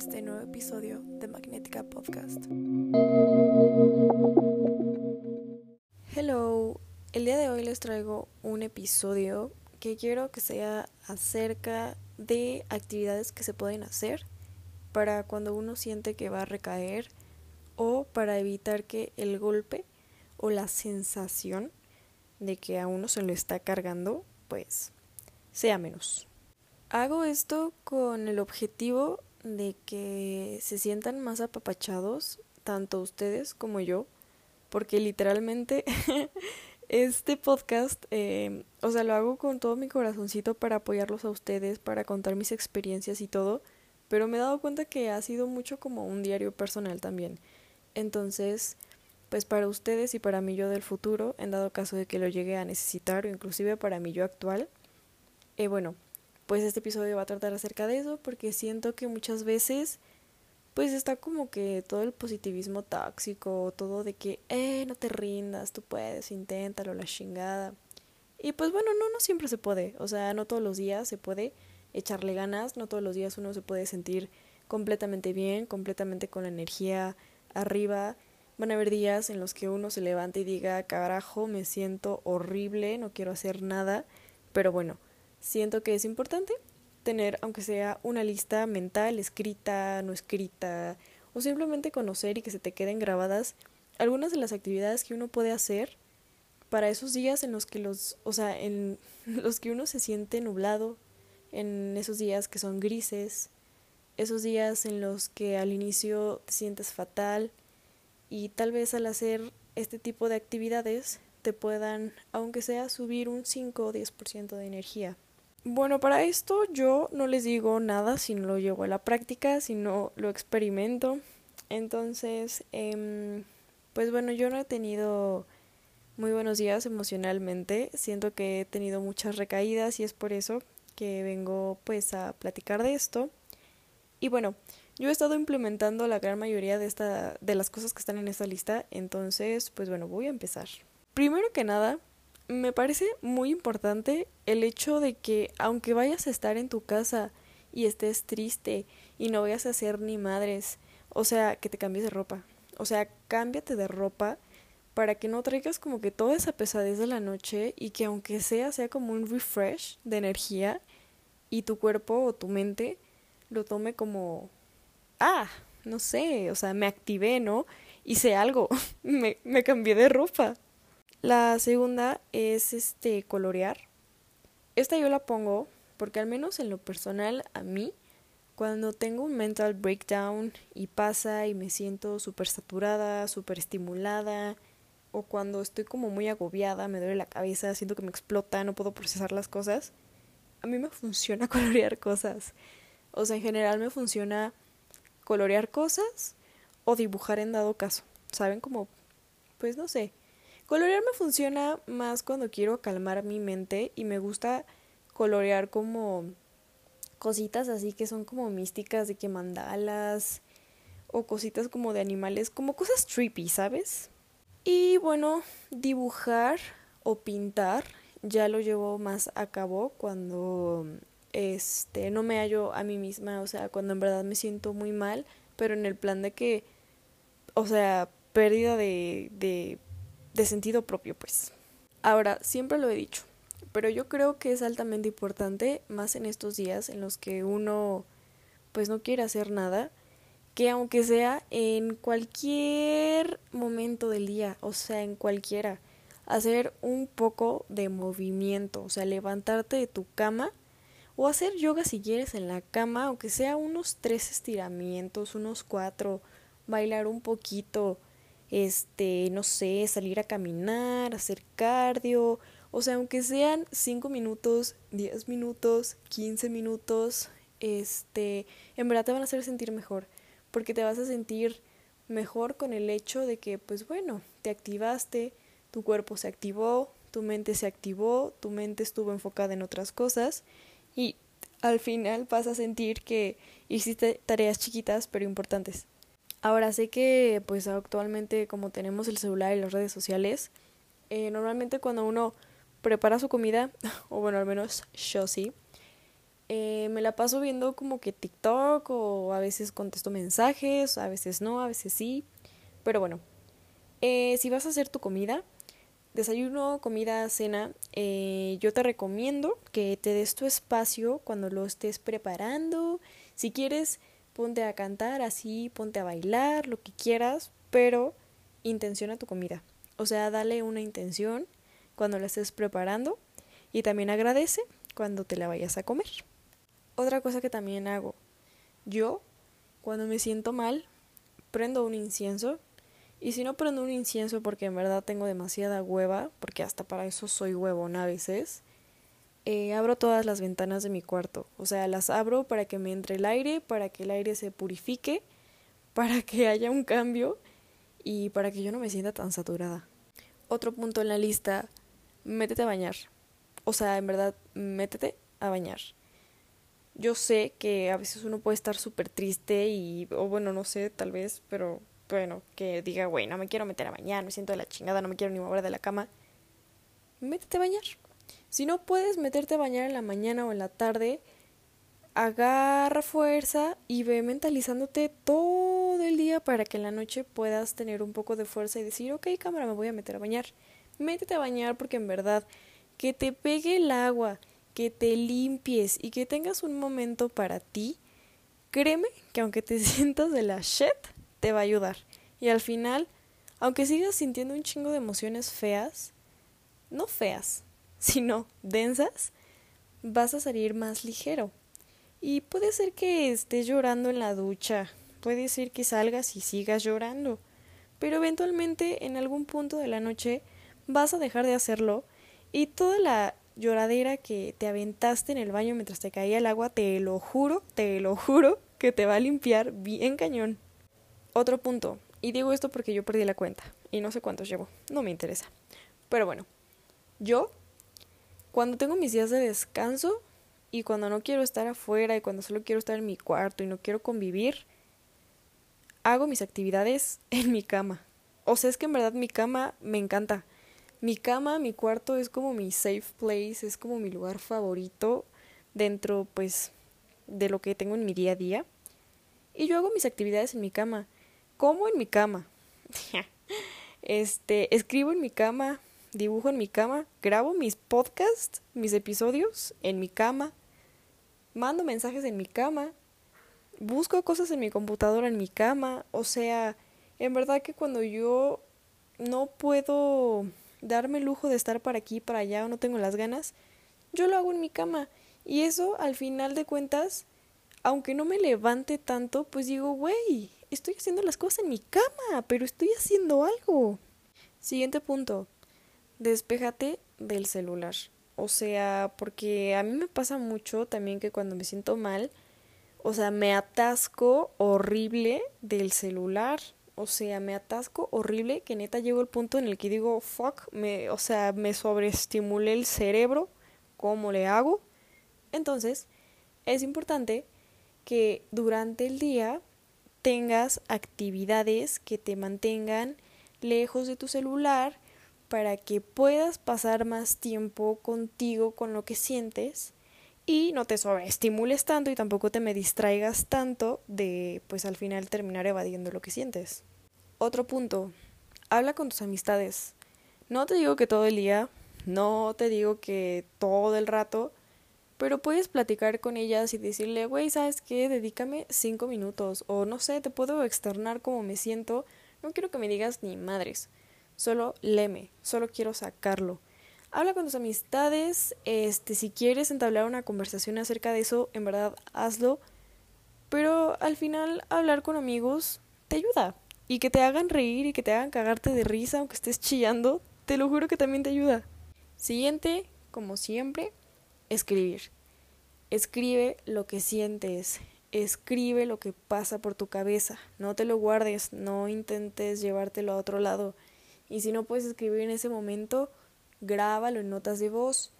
este nuevo episodio de Magnética Podcast. Hello, el día de hoy les traigo un episodio que quiero que sea acerca de actividades que se pueden hacer para cuando uno siente que va a recaer o para evitar que el golpe o la sensación de que a uno se lo está cargando pues sea menos. Hago esto con el objetivo de que se sientan más apapachados, tanto ustedes como yo, porque literalmente este podcast, eh, o sea, lo hago con todo mi corazoncito para apoyarlos a ustedes, para contar mis experiencias y todo, pero me he dado cuenta que ha sido mucho como un diario personal también. Entonces, pues para ustedes y para mí yo del futuro, en dado caso de que lo llegue a necesitar, o inclusive para mí yo actual, eh, bueno, pues este episodio va a tratar acerca de eso porque siento que muchas veces pues está como que todo el positivismo tóxico, todo de que, eh, no te rindas, tú puedes, inténtalo, la chingada. Y pues bueno, no, no siempre se puede, o sea, no todos los días se puede echarle ganas, no todos los días uno se puede sentir completamente bien, completamente con la energía arriba. Van a haber días en los que uno se levanta y diga, carajo, me siento horrible, no quiero hacer nada, pero bueno, siento que es importante tener, aunque sea una lista mental, escrita, no escrita, o simplemente conocer y que se te queden grabadas algunas de las actividades que uno puede hacer para esos días en los que los, o sea, en los que uno se siente nublado, en esos días que son grises, esos días en los que al inicio te sientes fatal y tal vez al hacer este tipo de actividades te puedan, aunque sea, subir un 5 o 10% de energía. Bueno, para esto yo no les digo nada si no lo llevo a la práctica, si no lo experimento. Entonces, eh, pues bueno, yo no he tenido muy buenos días emocionalmente. Siento que he tenido muchas recaídas y es por eso que vengo pues a platicar de esto. Y bueno, yo he estado implementando la gran mayoría de esta de las cosas que están en esta lista, entonces pues bueno, voy a empezar. Primero que nada, me parece muy importante el hecho de que aunque vayas a estar en tu casa y estés triste y no vayas a hacer ni madres, o sea, que te cambies de ropa. O sea, cámbiate de ropa para que no traigas como que toda esa pesadez de la noche y que aunque sea sea como un refresh de energía y tu cuerpo o tu mente lo tome como ah, no sé, o sea, me activé, ¿no? Hice algo, me, me cambié de ropa. La segunda es este colorear. Esta yo la pongo porque al menos en lo personal a mí cuando tengo un mental breakdown y pasa y me siento súper saturada, súper estimulada, o cuando estoy como muy agobiada, me duele la cabeza, siento que me explota, no puedo procesar las cosas, a mí me funciona colorear cosas. O sea, en general me funciona colorear cosas o dibujar en dado caso. ¿Saben? Como, pues no sé, Colorear me funciona más cuando quiero calmar mi mente y me gusta colorear como cositas así que son como místicas de que mandalas o cositas como de animales, como cosas trippy, ¿sabes? Y bueno, dibujar o pintar ya lo llevo más a cabo cuando este no me hallo a mí misma, o sea, cuando en verdad me siento muy mal, pero en el plan de que o sea, pérdida de de de sentido propio, pues. Ahora, siempre lo he dicho, pero yo creo que es altamente importante, más en estos días en los que uno pues no quiere hacer nada, que aunque sea en cualquier momento del día, o sea, en cualquiera, hacer un poco de movimiento, o sea, levantarte de tu cama o hacer yoga si quieres en la cama, aunque sea unos tres estiramientos, unos cuatro, bailar un poquito, este, no sé, salir a caminar, hacer cardio, o sea, aunque sean 5 minutos, 10 minutos, 15 minutos, este, en verdad te van a hacer sentir mejor, porque te vas a sentir mejor con el hecho de que, pues bueno, te activaste, tu cuerpo se activó, tu mente se activó, tu mente estuvo enfocada en otras cosas y al final vas a sentir que hiciste tareas chiquitas pero importantes. Ahora sé que pues actualmente como tenemos el celular y las redes sociales, eh, normalmente cuando uno prepara su comida, o bueno, al menos yo sí, Eh, me la paso viendo como que TikTok o a veces contesto mensajes, a veces no, a veces sí. Pero bueno, eh, si vas a hacer tu comida, desayuno, comida, cena, yo te recomiendo que te des tu espacio cuando lo estés preparando. Si quieres, ponte a cantar así, ponte a bailar, lo que quieras, pero intenciona tu comida. O sea, dale una intención cuando la estés preparando y también agradece cuando te la vayas a comer. Otra cosa que también hago, yo cuando me siento mal, prendo un incienso y si no prendo un incienso porque en verdad tengo demasiada hueva, porque hasta para eso soy huevona a veces, eh, abro todas las ventanas de mi cuarto. O sea, las abro para que me entre el aire, para que el aire se purifique, para que haya un cambio y para que yo no me sienta tan saturada. Otro punto en la lista, métete a bañar. O sea, en verdad, métete a bañar. Yo sé que a veces uno puede estar súper triste y, o bueno, no sé, tal vez, pero bueno, que diga, güey, no me quiero meter a bañar, me siento de la chingada, no me quiero ni mover de la cama. Métete a bañar. Si no puedes meterte a bañar en la mañana o en la tarde, agarra fuerza y ve mentalizándote todo el día para que en la noche puedas tener un poco de fuerza y decir, ok, cámara, me voy a meter a bañar. Métete a bañar porque en verdad que te pegue el agua, que te limpies y que tengas un momento para ti, créeme que aunque te sientas de la shit, te va a ayudar. Y al final, aunque sigas sintiendo un chingo de emociones feas, no feas, sino densas, vas a salir más ligero. Y puede ser que estés llorando en la ducha, puede ser que salgas y sigas llorando, pero eventualmente en algún punto de la noche vas a dejar de hacerlo y toda la lloradera que te aventaste en el baño mientras te caía el agua, te lo juro, te lo juro que te va a limpiar bien cañón. Otro punto, y digo esto porque yo perdí la cuenta y no sé cuántos llevo, no me interesa. Pero bueno, yo cuando tengo mis días de descanso y cuando no quiero estar afuera y cuando solo quiero estar en mi cuarto y no quiero convivir, hago mis actividades en mi cama. O sea, es que en verdad mi cama me encanta. Mi cama, mi cuarto es como mi safe place, es como mi lugar favorito dentro pues de lo que tengo en mi día a día. Y yo hago mis actividades en mi cama. Como en mi cama. este, escribo en mi cama, dibujo en mi cama, grabo mis podcasts, mis episodios en mi cama, mando mensajes en mi cama, busco cosas en mi computadora en mi cama, o sea, en verdad que cuando yo no puedo darme el lujo de estar para aquí, para allá o no tengo las ganas, yo lo hago en mi cama. Y eso, al final de cuentas, aunque no me levante tanto, pues digo, güey, estoy haciendo las cosas en mi cama, pero estoy haciendo algo. Siguiente punto, despéjate del celular. O sea, porque a mí me pasa mucho también que cuando me siento mal, o sea, me atasco horrible del celular. O sea, me atasco horrible que neta llego al punto en el que digo, fuck, me, o sea, me sobreestimulé el cerebro. ¿Cómo le hago? Entonces, es importante que durante el día tengas actividades que te mantengan lejos de tu celular para que puedas pasar más tiempo contigo con lo que sientes y no te sobreestimules tanto y tampoco te me distraigas tanto de pues al final terminar evadiendo lo que sientes. Otro punto, habla con tus amistades. No te digo que todo el día, no te digo que todo el rato, pero puedes platicar con ellas y decirle, güey, ¿sabes qué? Dedícame cinco minutos. O no sé, te puedo externar cómo me siento. No quiero que me digas ni madres. Solo leme, solo quiero sacarlo. Habla con tus amistades, este, si quieres entablar una conversación acerca de eso, en verdad hazlo. Pero al final hablar con amigos te ayuda. Y que te hagan reír y que te hagan cagarte de risa aunque estés chillando, te lo juro que también te ayuda. Siguiente, como siempre, escribir. Escribe lo que sientes, escribe lo que pasa por tu cabeza, no te lo guardes, no intentes llevártelo a otro lado. Y si no puedes escribir en ese momento, grábalo en notas de voz,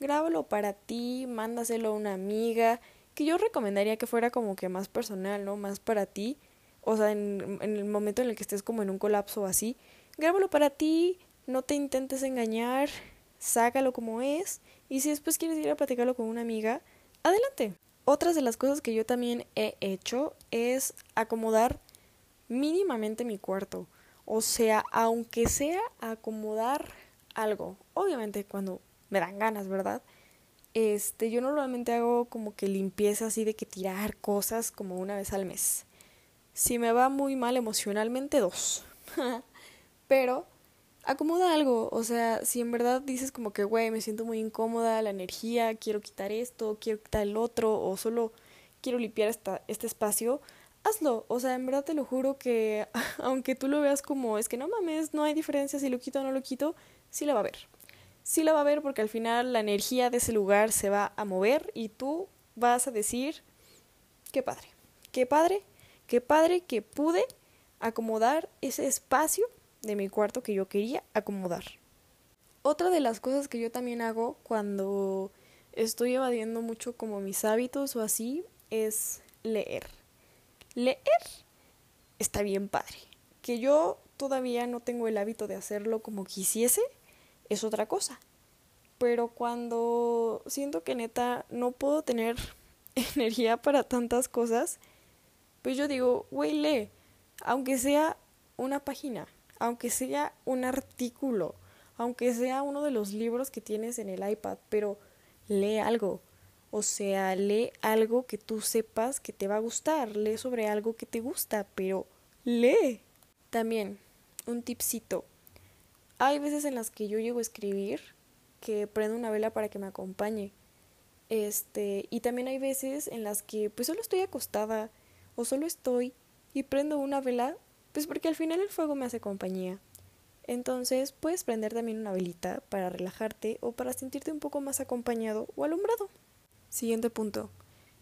grábalo para ti, mándaselo a una amiga, que yo recomendaría que fuera como que más personal, ¿no? Más para ti, o sea, en, el momento en el que estés como en un colapso así, grábalo para ti, no te intentes engañar, sácalo como es y si después quieres ir a platicarlo con una amiga, adelante. Otras de las cosas que yo también he hecho es acomodar mínimamente mi cuarto. O sea, aunque sea acomodar algo. Obviamente cuando me dan ganas, ¿verdad? Este, yo normalmente hago como que limpieza así de que tirar cosas como una vez al mes. Si me va muy mal emocionalmente, dos. Pero acomoda algo, o sea, si en verdad dices como que, güey, me siento muy incómoda, la energía, quiero quitar esto, quiero quitar el otro, o solo quiero limpiar esta, este espacio, hazlo. O sea, en verdad te lo juro que aunque tú lo veas como es que no mames, no hay diferencia si lo quito o no lo quito, sí la va a ver. Sí la va a ver porque al final la energía de ese lugar se va a mover y tú vas a decir, qué padre, qué padre, qué padre que pude acomodar ese espacio de mi cuarto que yo quería acomodar. Otra de las cosas que yo también hago cuando estoy evadiendo mucho como mis hábitos o así es leer. Leer está bien padre. Que yo todavía no tengo el hábito de hacerlo como quisiese es otra cosa. Pero cuando siento que neta no puedo tener energía para tantas cosas, pues yo digo, güey, lee, aunque sea una página, aunque sea un artículo, aunque sea uno de los libros que tienes en el iPad, pero lee algo. O sea, lee algo que tú sepas que te va a gustar, lee sobre algo que te gusta, pero lee. También, un tipcito. Hay veces en las que yo llego a escribir que prendo una vela para que me acompañe. Este, y también hay veces en las que pues solo estoy acostada o solo estoy y prendo una vela pues porque al final el fuego me hace compañía. Entonces puedes prender también una velita para relajarte o para sentirte un poco más acompañado o alumbrado. Siguiente punto.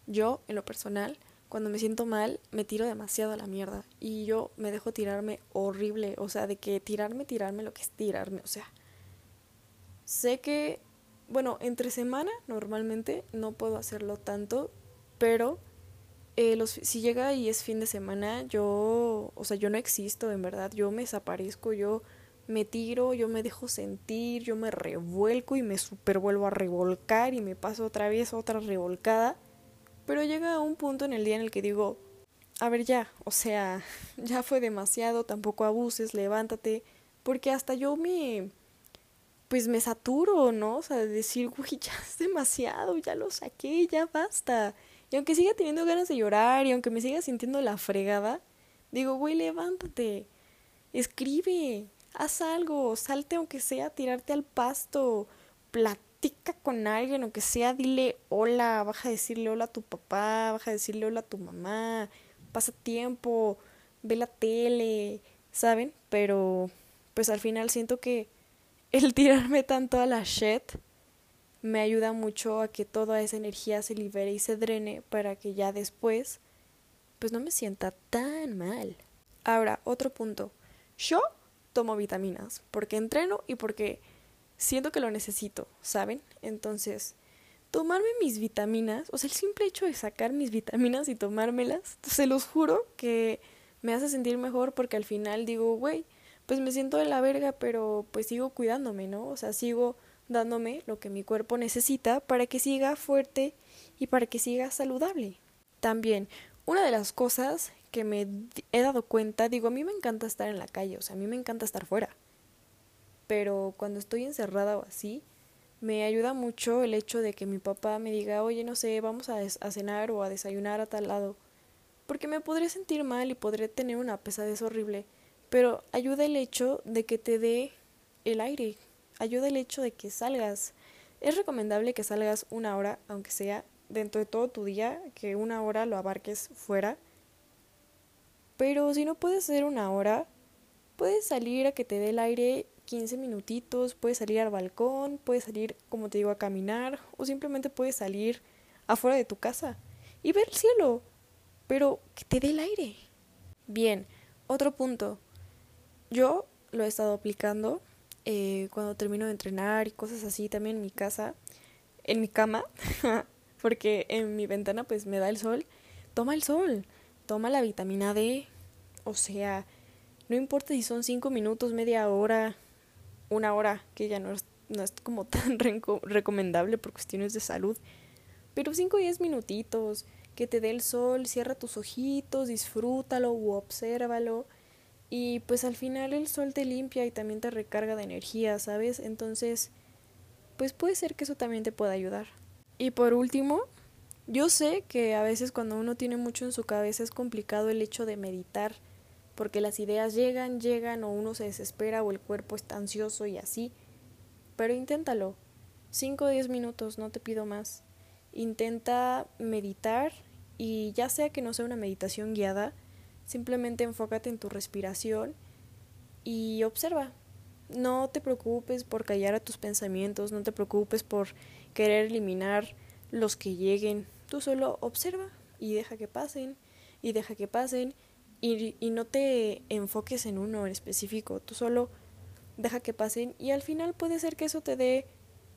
Yo, en lo personal, cuando me siento mal, me tiro demasiado a la mierda. Y yo me dejo tirarme horrible. O sea, de que tirarme, tirarme lo que es tirarme. O sea, sé que, bueno, entre semana normalmente no puedo hacerlo tanto, pero eh, los, si llega y es fin de semana, yo, o sea, yo no existo, en verdad, yo me desaparezco, yo me tiro, yo me dejo sentir, yo me revuelco y me super vuelvo a revolcar y me paso otra vez otra revolcada. Pero llega un punto en el día en el que digo, a ver ya, o sea, ya fue demasiado, tampoco abuses, levántate, porque hasta yo me, pues me saturo, ¿no? O sea, de decir, güey, ya es demasiado, ya lo saqué, ya basta. Y aunque siga teniendo ganas de llorar y aunque me siga sintiendo la fregada, digo, güey, levántate, escribe, haz algo, salte aunque sea, tirarte al pasto, platica con alguien, aunque sea, dile hola, baja a decirle hola a tu papá, baja a decirle hola a tu mamá, pasa tiempo, ve la tele, ¿saben? Pero pues al final siento que el tirarme tanto a la shit me ayuda mucho a que toda esa energía se libere y se drene para que ya después pues no me sienta tan mal. Ahora, otro punto. Yo tomo vitaminas porque entreno y porque siento que lo necesito, ¿saben? Entonces, tomarme mis vitaminas, o sea, el simple hecho de sacar mis vitaminas y tomármelas, se los juro que me hace sentir mejor porque al final digo, güey, pues me siento de la verga, pero pues sigo cuidándome, ¿no? O sea, sigo dándome lo que mi cuerpo necesita para que siga fuerte y para que siga saludable. También, una de las cosas que me he dado cuenta, digo, a mí me encanta estar en la calle, o sea, a mí me encanta estar fuera. Pero cuando estoy encerrada o así, me ayuda mucho el hecho de que mi papá me diga, oye, no sé, vamos a, cenar o a desayunar a tal lado. Porque me podré sentir mal y podré tener una pesadez horrible. Pero ayuda el hecho de que te dé el aire, ayuda el hecho de que salgas. Es recomendable que salgas una hora, aunque sea dentro de todo tu día, que una hora lo abarques fuera. Pero si no puedes hacer una hora, puedes salir a que te dé el aire 15 minutitos, puedes salir al balcón, puedes salir, como te digo, a caminar, o simplemente puedes salir afuera de tu casa y ver el cielo, pero que te dé el aire. Bien, otro punto. Yo lo he estado aplicando eh, cuando termino de entrenar y cosas así, también en mi casa, en mi cama, porque en mi ventana pues me da el sol, toma el sol, toma la vitamina D, o sea, no importa si son cinco minutos, media hora, una hora, que ya no es, no es como tan recomendable por cuestiones de salud, pero 5 o 10 minutitos, que te dé el sol, cierra tus ojitos, disfrútalo o obsérvalo. Y pues al final el sol te limpia y también te recarga de energía, ¿sabes? Entonces, pues puede ser que eso también te pueda ayudar. Y por último, yo sé que a veces cuando uno tiene mucho en su cabeza es complicado el hecho de meditar, porque las ideas llegan, llegan o uno se desespera o el cuerpo está ansioso y así. Pero inténtalo. 5 o 10 minutos, no te pido más. Intenta meditar y ya sea que no sea una meditación guiada, simplemente enfócate en tu respiración y observa. No te preocupes por callar a tus pensamientos, no te preocupes por querer eliminar los que lleguen. Tú solo observa y deja que pasen y deja que pasen y, y no te enfoques en uno en específico. Tú solo deja que pasen y al final puede ser que eso te dé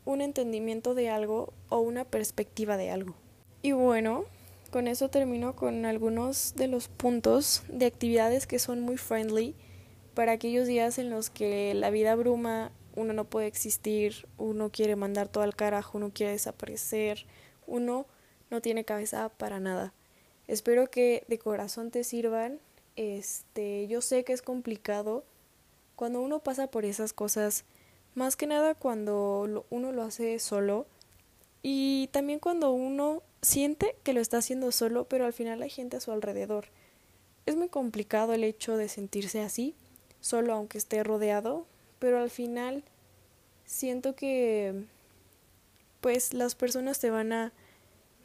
un entendimiento de algo o una perspectiva de algo. Y bueno, con eso termino con algunos de los puntos de actividades que son muy friendly para aquellos días en los que la vida abruma, uno no puede existir, uno quiere mandar todo al carajo, uno quiere desaparecer, uno no tiene cabeza para nada. Espero que de corazón te sirvan. Este, yo sé que es complicado cuando uno pasa por esas cosas más que nada cuando uno lo hace solo y también cuando uno siente que lo está haciendo solo, pero al final hay gente a su alrededor. Es muy complicado el hecho de sentirse así, solo aunque esté rodeado, pero al final siento que pues las personas te van a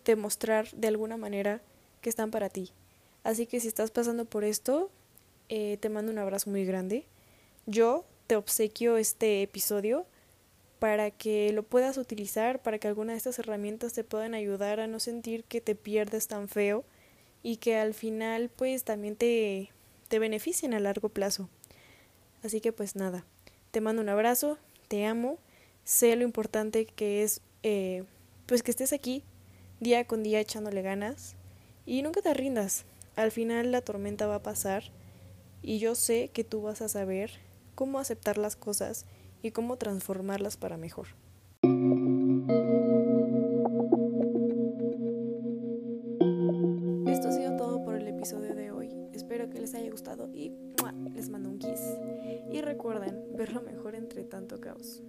demostrar de alguna manera que están para ti. Así que si estás pasando por esto, eh, te mando un abrazo muy grande. Yo te obsequio este episodio para que lo puedas utilizar, para que alguna de estas herramientas te puedan ayudar a no sentir que te pierdes tan feo y que al final pues también te, te beneficien a largo plazo. Así que pues nada, te mando un abrazo, te amo, sé lo importante que es eh, pues que estés aquí día con día echándole ganas y nunca te rindas. Al final la tormenta va a pasar y yo sé que tú vas a saber cómo aceptar las cosas y cómo transformarlas para mejor. Esto ha sido todo por el episodio de hoy. Espero que les haya gustado y les mando un kiss. Y recuerden ver lo mejor entre tanto caos.